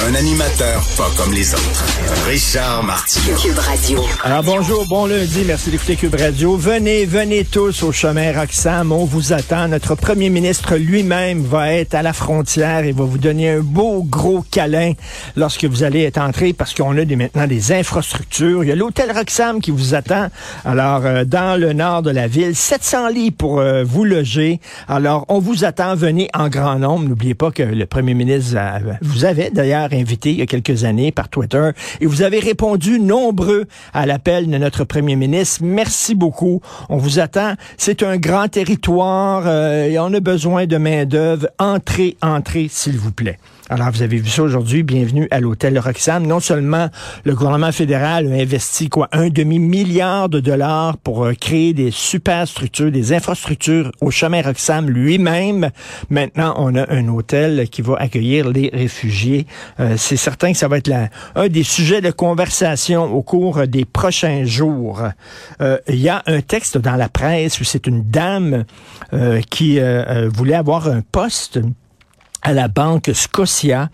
Un animateur pas comme les autres. Richard Martineau. Cube Radio. Alors bonjour, bon lundi, merci d'écouter Cube Radio. Venez, venez tous au chemin Roxham, on vous attend. Notre premier ministre lui-même va être à la frontière et va vous donner un beau gros câlin lorsque vous allez être entré parce qu'on a des, maintenant des infrastructures. Il y a l'hôtel Roxham qui vous attend. Alors euh, dans le nord de la ville, 700 lits pour euh, vous loger. Alors on vous attend, venez en grand nombre. N'oubliez pas que le premier ministre euh, vous avait d'ailleurs invité il y a quelques années par Twitter et vous avez répondu nombreux à l'appel de notre premier ministre. Merci beaucoup. On vous attend. C'est un grand territoire euh, et on a besoin de main-d'œuvre. Entrez, entrez, s'il vous plaît. Alors, vous avez vu ça aujourd'hui. Bienvenue à l'hôtel Roxham. Non seulement le gouvernement fédéral a investi quoi un demi-milliard de dollars pour euh, créer des super structures, des infrastructures au chemin Roxham lui-même. Maintenant, on a un hôtel qui va accueillir les réfugiés. Euh, c'est certain que ça va être la, un des sujets de conversation au cours des prochains jours. Euh, Il y a un texte dans la presse où c'est une dame euh, qui voulait avoir un poste à la banque Scotia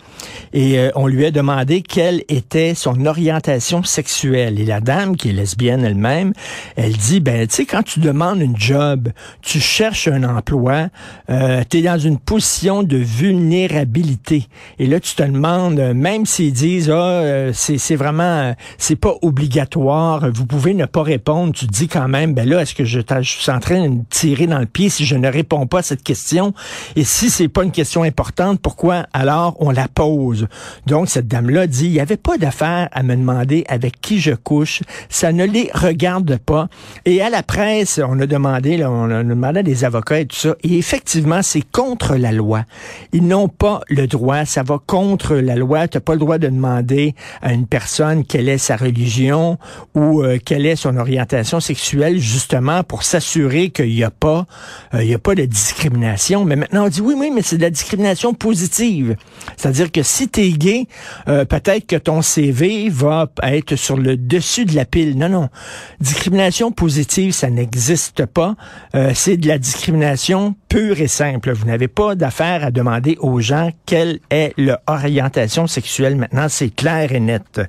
et euh, on lui a demandé quelle était son orientation sexuelle. Et la dame, qui est lesbienne elle-même, elle dit, ben, tu sais, quand tu demandes une job, tu cherches un emploi, euh, tu es dans une position de vulnérabilité. Et là, tu te demandes, euh, même s'ils disent, ah, euh, c'est vraiment, euh, c'est pas obligatoire, vous pouvez ne pas répondre, tu te dis quand même, ben là, est-ce que je, je suis en train de me tirer dans le pied si je ne réponds pas à cette question? Et si c'est pas une question importante, pourquoi alors on la pose? Donc, cette dame-là dit, il n'y avait pas d'affaire à me demander avec qui je couche, ça ne les regarde pas. Et à la presse, on a demandé, là, on a demandé à des avocats et tout ça, et effectivement, c'est contre la loi. Ils n'ont pas le droit, ça va contre la loi. Tu n'as pas le droit de demander à une personne quelle est sa religion ou euh, quelle est son orientation sexuelle, justement pour s'assurer qu'il n'y a pas, euh, il y a pas de discrimination. Mais maintenant, on dit oui, oui, mais c'est de la discrimination positive. C'est-à-dire que si tu es gay, euh, peut-être que ton CV va être sur le dessus de la pile. Non, non. Discrimination positive, ça n'existe pas. Euh, c'est de la discrimination pure et simple. Vous n'avez pas d'affaire à demander aux gens quelle est leur orientation sexuelle. Maintenant, c'est clair et net.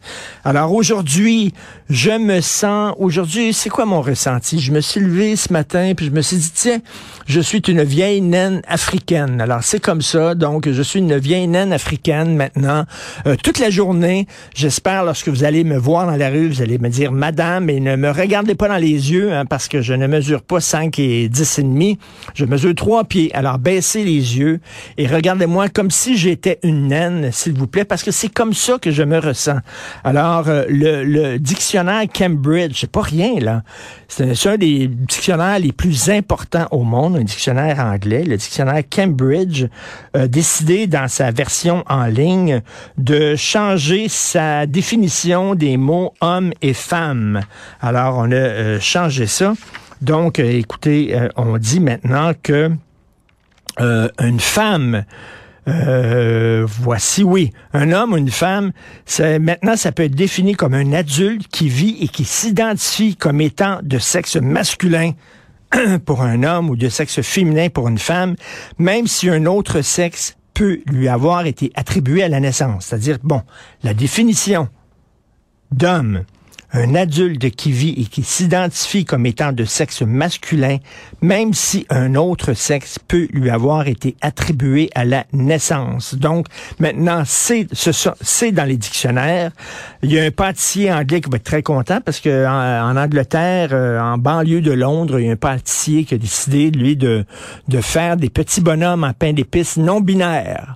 Alors aujourd'hui, je me sens, aujourd'hui, c'est quoi mon ressenti? Je me suis levé ce matin, puis je me suis dit, tiens, je suis une vieille naine africaine. Alors c'est comme ça, donc je suis une vieille naine africaine maintenant. Euh, toute la journée, j'espère, lorsque vous allez me voir dans la rue, vous allez me dire, Madame, et ne me regardez pas dans les yeux, hein, parce que je ne mesure pas 5 et 10 et demi, je mesure 3 pieds. Alors baissez les yeux et regardez-moi comme si j'étais une naine, s'il vous plaît, parce que c'est comme ça que je me ressens. Alors, euh, le, dictionnaire Cambridge, c'est pas rien, là. C'est un des dictionnaires les plus importants au monde, un dictionnaire anglais, le dictionnaire Cambridge, décidé dans sa version en ligne de changer sa définition des mots homme et femme. Alors, on a euh, changé ça. Donc, euh, écoutez, euh, on dit maintenant que une femme voici, oui. Un homme ou une femme, maintenant, ça peut être défini comme un adulte qui vit et qui s'identifie comme étant de sexe masculin pour un homme ou de sexe féminin pour une femme, même si un autre sexe peut lui avoir été attribué à la naissance. C'est-à-dire, bon, la définition d'homme, un adulte qui vit et qui s'identifie comme étant de sexe masculin, même si un autre sexe peut lui avoir été attribué à la naissance. Donc, maintenant, c'est dans les dictionnaires. Il y a un pâtissier anglais qui va être très content parce que en, en Angleterre, euh, en banlieue de Londres, il y a un pâtissier qui a décidé, lui, de, de faire des petits bonhommes en pain d'épices non binaires.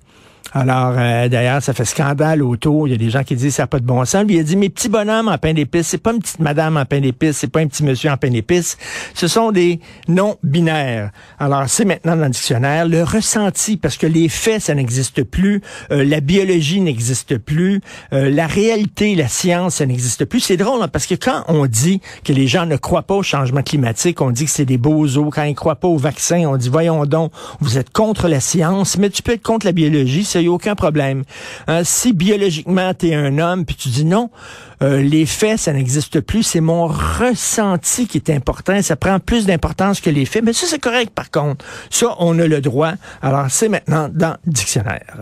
Alors, euh, d'ailleurs, ça fait scandale autour. Il y a des gens qui disent ça n'a pas de bon sens. Lui, il a dit, mes petits bonhommes en pain d'épices, c'est pas une petite madame en pain d'épices, c'est pas un petit monsieur en pain d'épices. Ce sont des non-binaires. Alors, c'est maintenant dans le dictionnaire. Le ressenti, parce que les faits, ça n'existe plus. Euh, la biologie n'existe plus. Euh, la réalité, la science, ça n'existe plus. C'est drôle, hein, parce que quand on dit que les gens ne croient pas au changement climatique, on dit que c'est des bozos. Quand ils croient pas au vaccin, on dit, voyons donc, vous êtes contre la science, mais tu peux être contre la biologie. Aucun problème. Hein, si biologiquement tu es un homme, puis tu dis non, euh, les faits, ça n'existe plus, c'est mon ressenti qui est important, ça prend plus d'importance que les faits, mais ça c'est correct par contre. Ça, on a le droit. Alors c'est maintenant dans dictionnaire.